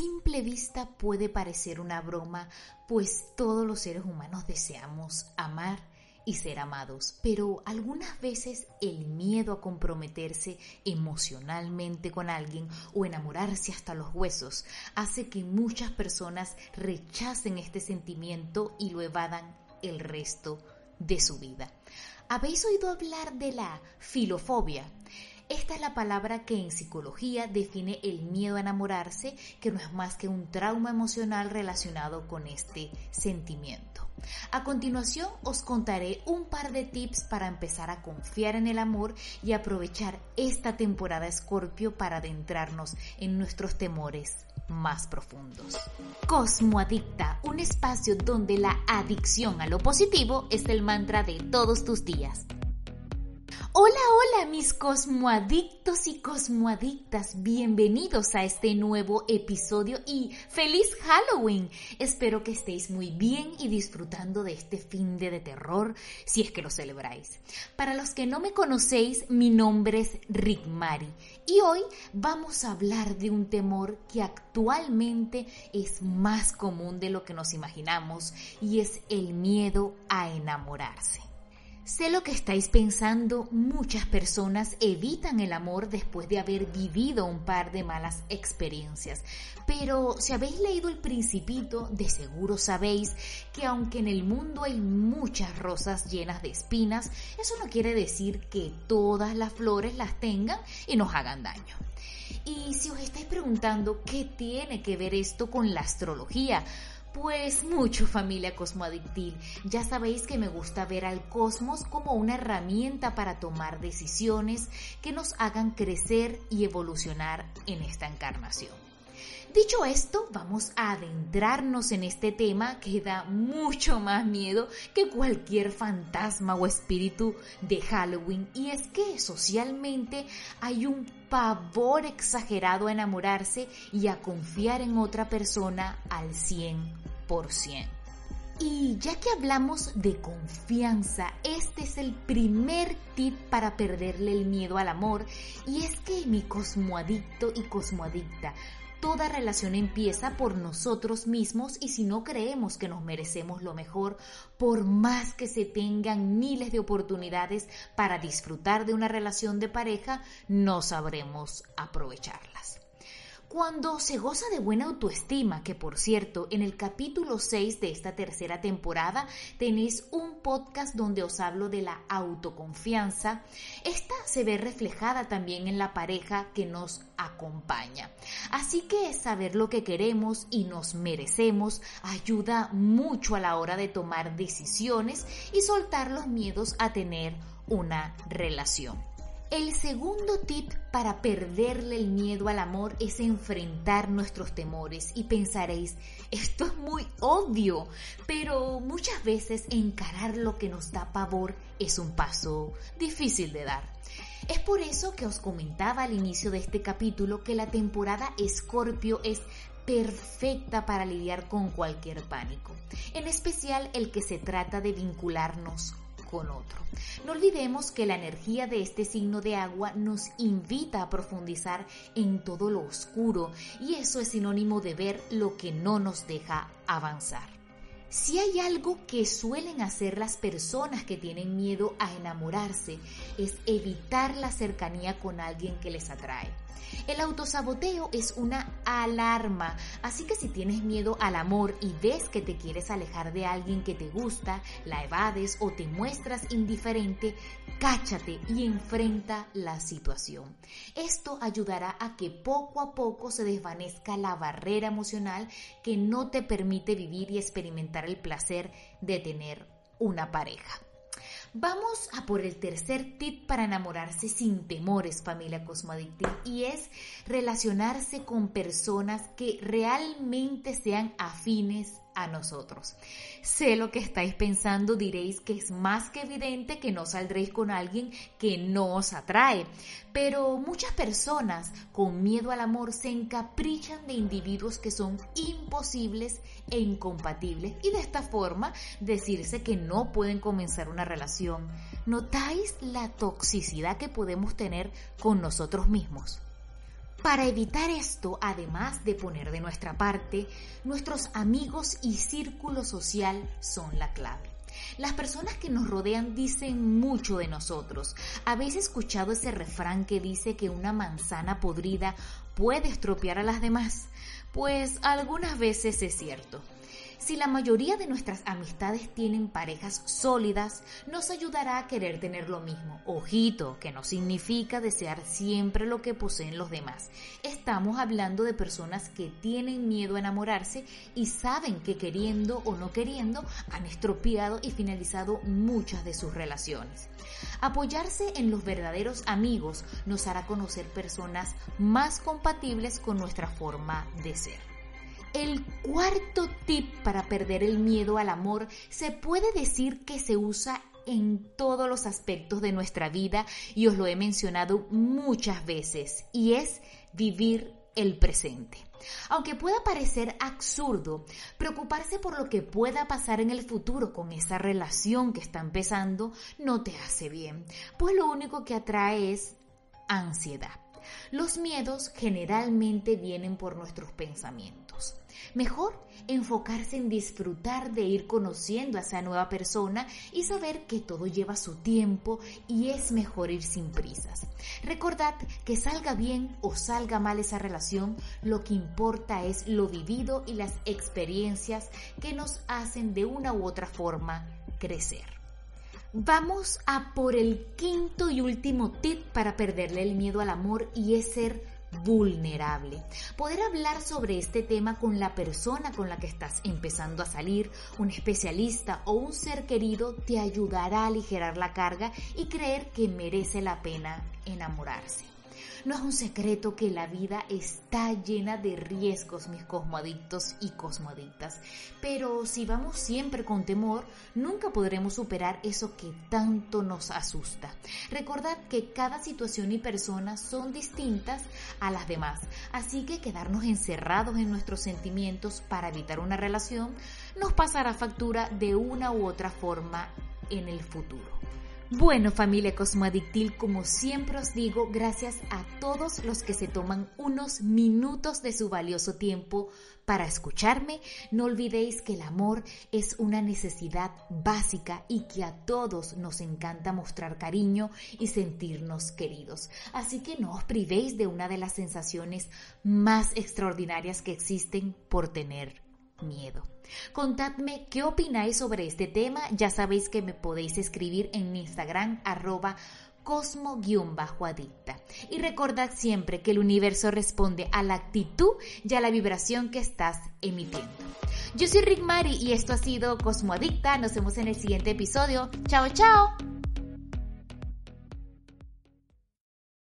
simple vista puede parecer una broma, pues todos los seres humanos deseamos amar y ser amados, pero algunas veces el miedo a comprometerse emocionalmente con alguien o enamorarse hasta los huesos hace que muchas personas rechacen este sentimiento y lo evadan el resto de su vida. ¿Habéis oído hablar de la filofobia? Esta es la palabra que en psicología define el miedo a enamorarse, que no es más que un trauma emocional relacionado con este sentimiento. A continuación os contaré un par de tips para empezar a confiar en el amor y aprovechar esta temporada Escorpio para adentrarnos en nuestros temores más profundos. Cosmoadicta, un espacio donde la adicción a lo positivo es el mantra de todos tus días. Hola, hola mis cosmoadictos y cosmoadictas, bienvenidos a este nuevo episodio y feliz Halloween. Espero que estéis muy bien y disfrutando de este fin de, de terror si es que lo celebráis. Para los que no me conocéis, mi nombre es Rick Mari y hoy vamos a hablar de un temor que actualmente es más común de lo que nos imaginamos y es el miedo a enamorarse. Sé lo que estáis pensando, muchas personas evitan el amor después de haber vivido un par de malas experiencias. Pero si habéis leído el principito, de seguro sabéis que aunque en el mundo hay muchas rosas llenas de espinas, eso no quiere decir que todas las flores las tengan y nos hagan daño. Y si os estáis preguntando qué tiene que ver esto con la astrología, pues mucho familia cosmoadictil. Ya sabéis que me gusta ver al cosmos como una herramienta para tomar decisiones que nos hagan crecer y evolucionar en esta encarnación. Dicho esto, vamos a adentrarnos en este tema que da mucho más miedo que cualquier fantasma o espíritu de Halloween y es que socialmente hay un pavor exagerado a enamorarse y a confiar en otra persona al 100%. Y ya que hablamos de confianza, este es el primer tip para perderle el miedo al amor y es que mi cosmoadicto y cosmoadicta, toda relación empieza por nosotros mismos y si no creemos que nos merecemos lo mejor, por más que se tengan miles de oportunidades para disfrutar de una relación de pareja, no sabremos aprovecharlas. Cuando se goza de buena autoestima, que por cierto, en el capítulo 6 de esta tercera temporada tenéis un podcast donde os hablo de la autoconfianza, esta se ve reflejada también en la pareja que nos acompaña. Así que saber lo que queremos y nos merecemos ayuda mucho a la hora de tomar decisiones y soltar los miedos a tener una relación. El segundo tip para perderle el miedo al amor es enfrentar nuestros temores y pensaréis, esto es muy obvio, pero muchas veces encarar lo que nos da pavor es un paso difícil de dar. Es por eso que os comentaba al inicio de este capítulo que la temporada Escorpio es perfecta para lidiar con cualquier pánico, en especial el que se trata de vincularnos No olvidemos que la energía de este signo de agua nos invita a profundizar en todo lo oscuro y eso es sinónimo de ver lo que no nos deja avanzar. Si hay algo que suelen hacer las personas que tienen miedo a enamorarse es evitar la cercanía con alguien que les atrae. El autosaboteo es una alarma, así que si tienes miedo al amor y ves que te quieres alejar de alguien que te gusta, la evades o te muestras indiferente, cáchate y enfrenta la situación. Esto ayudará a que poco a poco se desvanezca la barrera emocional que no te permite vivir y experimentar el placer de tener una pareja. Vamos a por el tercer tip para enamorarse sin temores, familia cosmoadictil, y es relacionarse con personas que realmente sean afines a nosotros. Sé lo que estáis pensando, diréis que es más que evidente que no saldréis con alguien que no os atrae, pero muchas personas con miedo al amor se encaprichan de individuos que son imposibles e incompatibles y de esta forma decirse que no pueden comenzar una relación. ¿Notáis la toxicidad que podemos tener con nosotros mismos? Para evitar esto, además de poner de nuestra parte, nuestros amigos y círculo social son la clave. Las personas que nos rodean dicen mucho de nosotros. ¿Habéis escuchado ese refrán que dice que una manzana podrida puede estropear a las demás? Pues algunas veces es cierto. Si la mayoría de nuestras amistades tienen parejas sólidas, nos ayudará a querer tener lo mismo. Ojito, que no significa desear siempre lo que poseen los demás. Estamos hablando de personas que tienen miedo a enamorarse y saben que queriendo o no queriendo han estropeado y finalizado muchas de sus relaciones. Apoyarse en los verdaderos amigos nos hará conocer personas más compatibles con nuestra forma de ser. El cuarto tip para perder el miedo al amor se puede decir que se usa en todos los aspectos de nuestra vida y os lo he mencionado muchas veces y es vivir el presente. Aunque pueda parecer absurdo, preocuparse por lo que pueda pasar en el futuro con esa relación que está empezando no te hace bien, pues lo único que atrae es ansiedad. Los miedos generalmente vienen por nuestros pensamientos. Mejor enfocarse en disfrutar de ir conociendo a esa nueva persona y saber que todo lleva su tiempo y es mejor ir sin prisas. Recordad que salga bien o salga mal esa relación, lo que importa es lo vivido y las experiencias que nos hacen de una u otra forma crecer. Vamos a por el quinto y último tip para perderle el miedo al amor y es ser vulnerable. Poder hablar sobre este tema con la persona con la que estás empezando a salir, un especialista o un ser querido te ayudará a aligerar la carga y creer que merece la pena enamorarse. No es un secreto que la vida está llena de riesgos, mis cosmoadictos y cosmoadictas. Pero si vamos siempre con temor, nunca podremos superar eso que tanto nos asusta. Recordad que cada situación y persona son distintas a las demás, así que quedarnos encerrados en nuestros sentimientos para evitar una relación nos pasará factura de una u otra forma en el futuro. Bueno, familia Cosmoadictil, como siempre os digo, gracias a todos los que se toman unos minutos de su valioso tiempo para escucharme. No olvidéis que el amor es una necesidad básica y que a todos nos encanta mostrar cariño y sentirnos queridos. Así que no os privéis de una de las sensaciones más extraordinarias que existen por tener miedo. Contadme qué opináis sobre este tema. Ya sabéis que me podéis escribir en Instagram arroba cosmo-adicta. Y recordad siempre que el universo responde a la actitud y a la vibración que estás emitiendo. Yo soy Rick Mari y esto ha sido Cosmo Adicta. Nos vemos en el siguiente episodio. Chao, chao.